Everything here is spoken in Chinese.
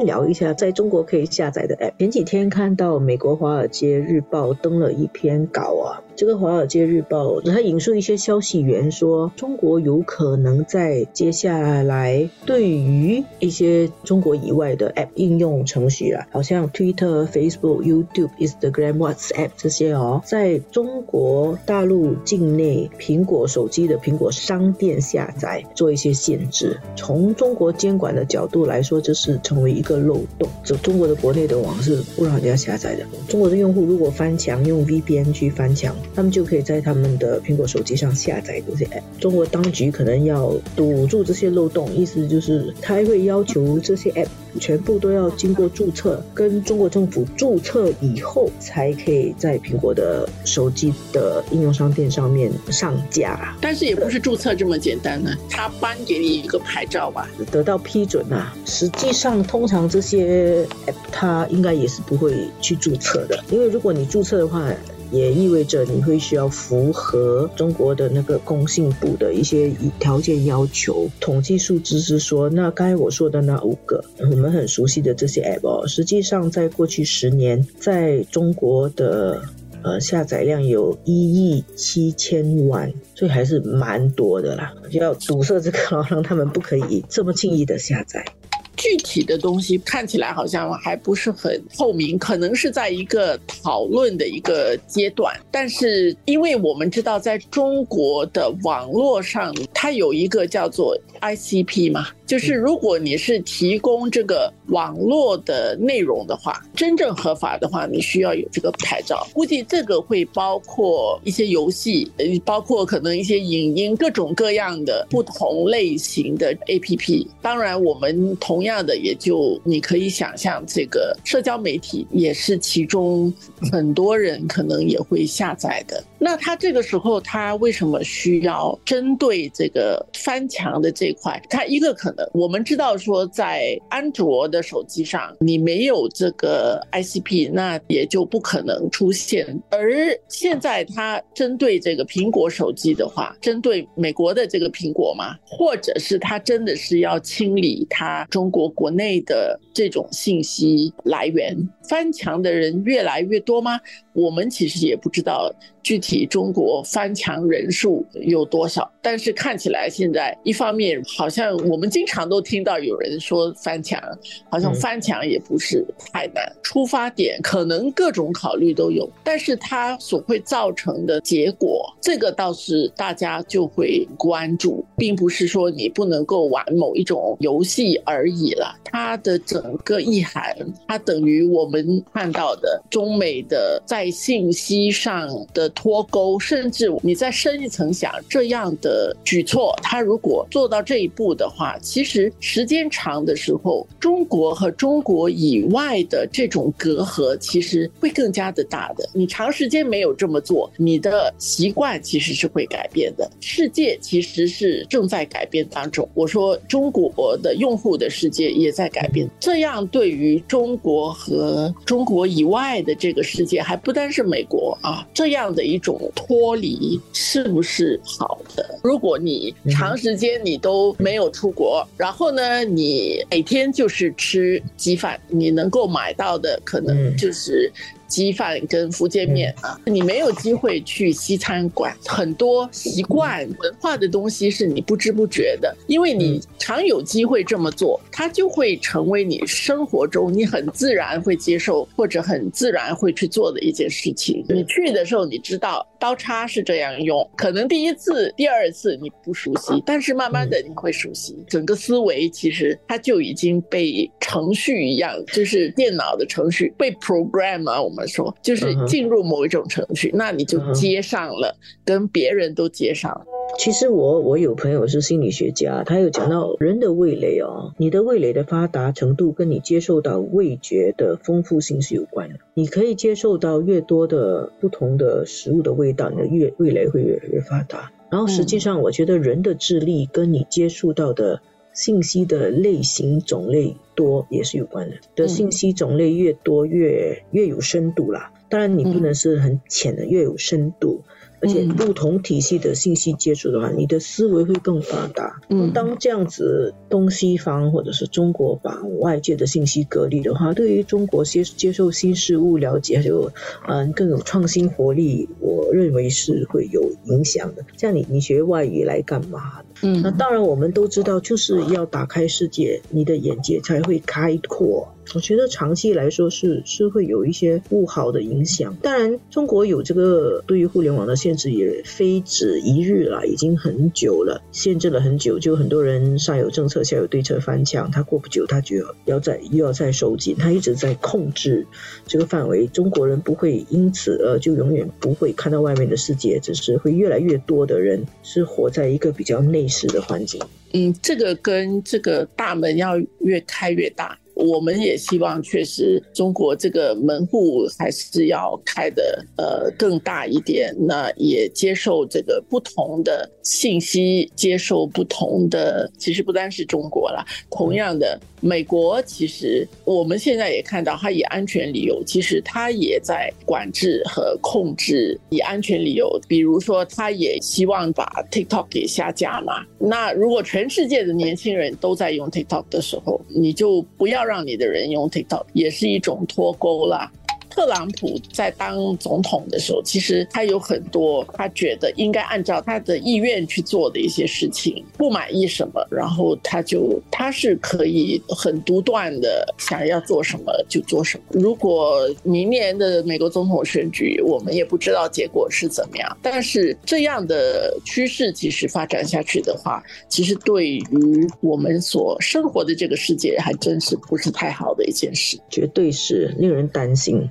聊一下在中国可以下载的 App。前几天看到美国《华尔街日报》登了一篇稿啊，这个《华尔街日报》它引述一些消息源说，中国有可能在接下来对于一些中国以外的 App 应用程序啊，好像 Twitter、Facebook、YouTube、Instagram、WhatsApp 这些哦，在中国大陆境内苹果手机的苹果商店下载做一些限制。从中国监管的角度来说，这是成为一个漏洞，就中国的国内的网是不让人家下载的。中国的用户如果翻墙用 VPN 去翻墙，他们就可以在他们的苹果手机上下载这些 App。中国当局可能要堵住这些漏洞，意思就是他会要求这些 App 全部都要经过注册，跟中国政府注册以后，才可以在苹果的手机的应用商店上面上架。但是也不是注册这么简单呢，他颁给你一个牌照吧，得到批准啊。实际上，通常。这些 app，它应该也是不会去注册的，因为如果你注册的话，也意味着你会需要符合中国的那个工信部的一些条件要求。统计数字是说，那刚才我说的那五个我们很熟悉的这些 app 哦，实际上在过去十年，在中国的呃下载量有一亿七千万，所以还是蛮多的啦。要堵塞这个，让他们不可以这么轻易的下载。具体的东西看起来好像还不是很透明，可能是在一个讨论的一个阶段。但是，因为我们知道，在中国的网络上，它有一个叫做 ICP 嘛。就是如果你是提供这个网络的内容的话，真正合法的话，你需要有这个牌照。估计这个会包括一些游戏，呃，包括可能一些影音，各种各样的不同类型的 APP。当然，我们同样的也就你可以想象，这个社交媒体也是其中很多人可能也会下载的。那他这个时候，他为什么需要针对这个翻墙的这块？他一个可能。我们知道说，在安卓的手机上，你没有这个 ICP，那也就不可能出现。而现在他针对这个苹果手机的话，针对美国的这个苹果嘛，或者是他真的是要清理他中国国内的这种信息来源，翻墙的人越来越多吗？我们其实也不知道具体中国翻墙人数有多少，但是看起来现在一方面好像我们经常都听到有人说翻墙，好像翻墙也不是太难，出发点可能各种考虑都有，但是它所会造成的结果，这个倒是大家就会关注，并不是说你不能够玩某一种游戏而已了，它的整个意涵，它等于我们看到的中美的在。信息上的脱钩，甚至你再深一层想，这样的举措，他如果做到这一步的话，其实时间长的时候，中国和中国以外的这种隔阂，其实会更加的大的。你长时间没有这么做，你的习惯其实是会改变的。世界其实是正在改变当中。我说中国的用户的世界也在改变，这样对于中国和中国以外的这个世界还不。单是美国啊，这样的一种脱离是不是好的？如果你长时间你都没有出国，然后呢，你每天就是吃鸡饭，你能够买到的可能就是。鸡饭跟福建面啊，你没有机会去西餐馆，很多习惯文化的东西是你不知不觉的，因为你常有机会这么做，它就会成为你生活中你很自然会接受或者很自然会去做的一件事情。你去的时候，你知道刀叉是这样用，可能第一次、第二次你不熟悉，但是慢慢的你会熟悉，整个思维其实它就已经被程序一样，就是电脑的程序被 program 啊。怎么说？就是进入某一种程序，那你就接上了，跟别人都接上了。其实我我有朋友是心理学家，他有讲到人的味蕾哦，你的味蕾的发达程度跟你接受到味觉的丰富性是有关的。你可以接受到越多的不同的食物的味道，你的越味蕾会越来越发达。然后实际上，我觉得人的智力跟你接触到的。信息的类型种类多也是有关的。的信息种类越多，越越有深度啦。当然，你不能是很浅的，越有深度。而且不同体系的信息接触的话，你的思维会更发达。嗯，当这样子东西方或者是中国把外界的信息隔离的话，对于中国接接受新事物、了解就嗯更有创新活力，我认为是会有影响的。像你，你学外语来干嘛？嗯，那当然我们都知道，就是要打开世界，你的眼界才会开阔。我觉得长期来说是是会有一些不好的影响。当然，中国有这个对于互联网的限制也非止一日了，已经很久了，限制了很久，就很多人上有政策下有对策翻墙，他过不久他就要要再又要再收紧，他一直在控制这个范围。中国人不会因此呃就永远不会看到外面的世界，只是会越来越多的人是活在一个比较内饰的环境。嗯，这个跟这个大门要越开越大。我们也希望，确实中国这个门户还是要开的呃更大一点。那也接受这个不同的信息，接受不同的。其实不单是中国了，同样的，美国其实我们现在也看到，它以安全理由，其实它也在管制和控制。以安全理由，比如说，它也希望把 TikTok 给下架嘛。那如果全世界的年轻人都在用 TikTok 的时候，你就不要让你的人用 TikTok 也是一种脱钩啦。特朗普在当总统的时候，其实他有很多他觉得应该按照他的意愿去做的一些事情，不满意什么，然后他就他是可以很独断的，想要做什么就做什么。如果明年的美国总统选举，我们也不知道结果是怎么样，但是这样的趋势其实发展下去的话，其实对于我们所生活的这个世界，还真是不是太好的一件事，绝对是令人担心。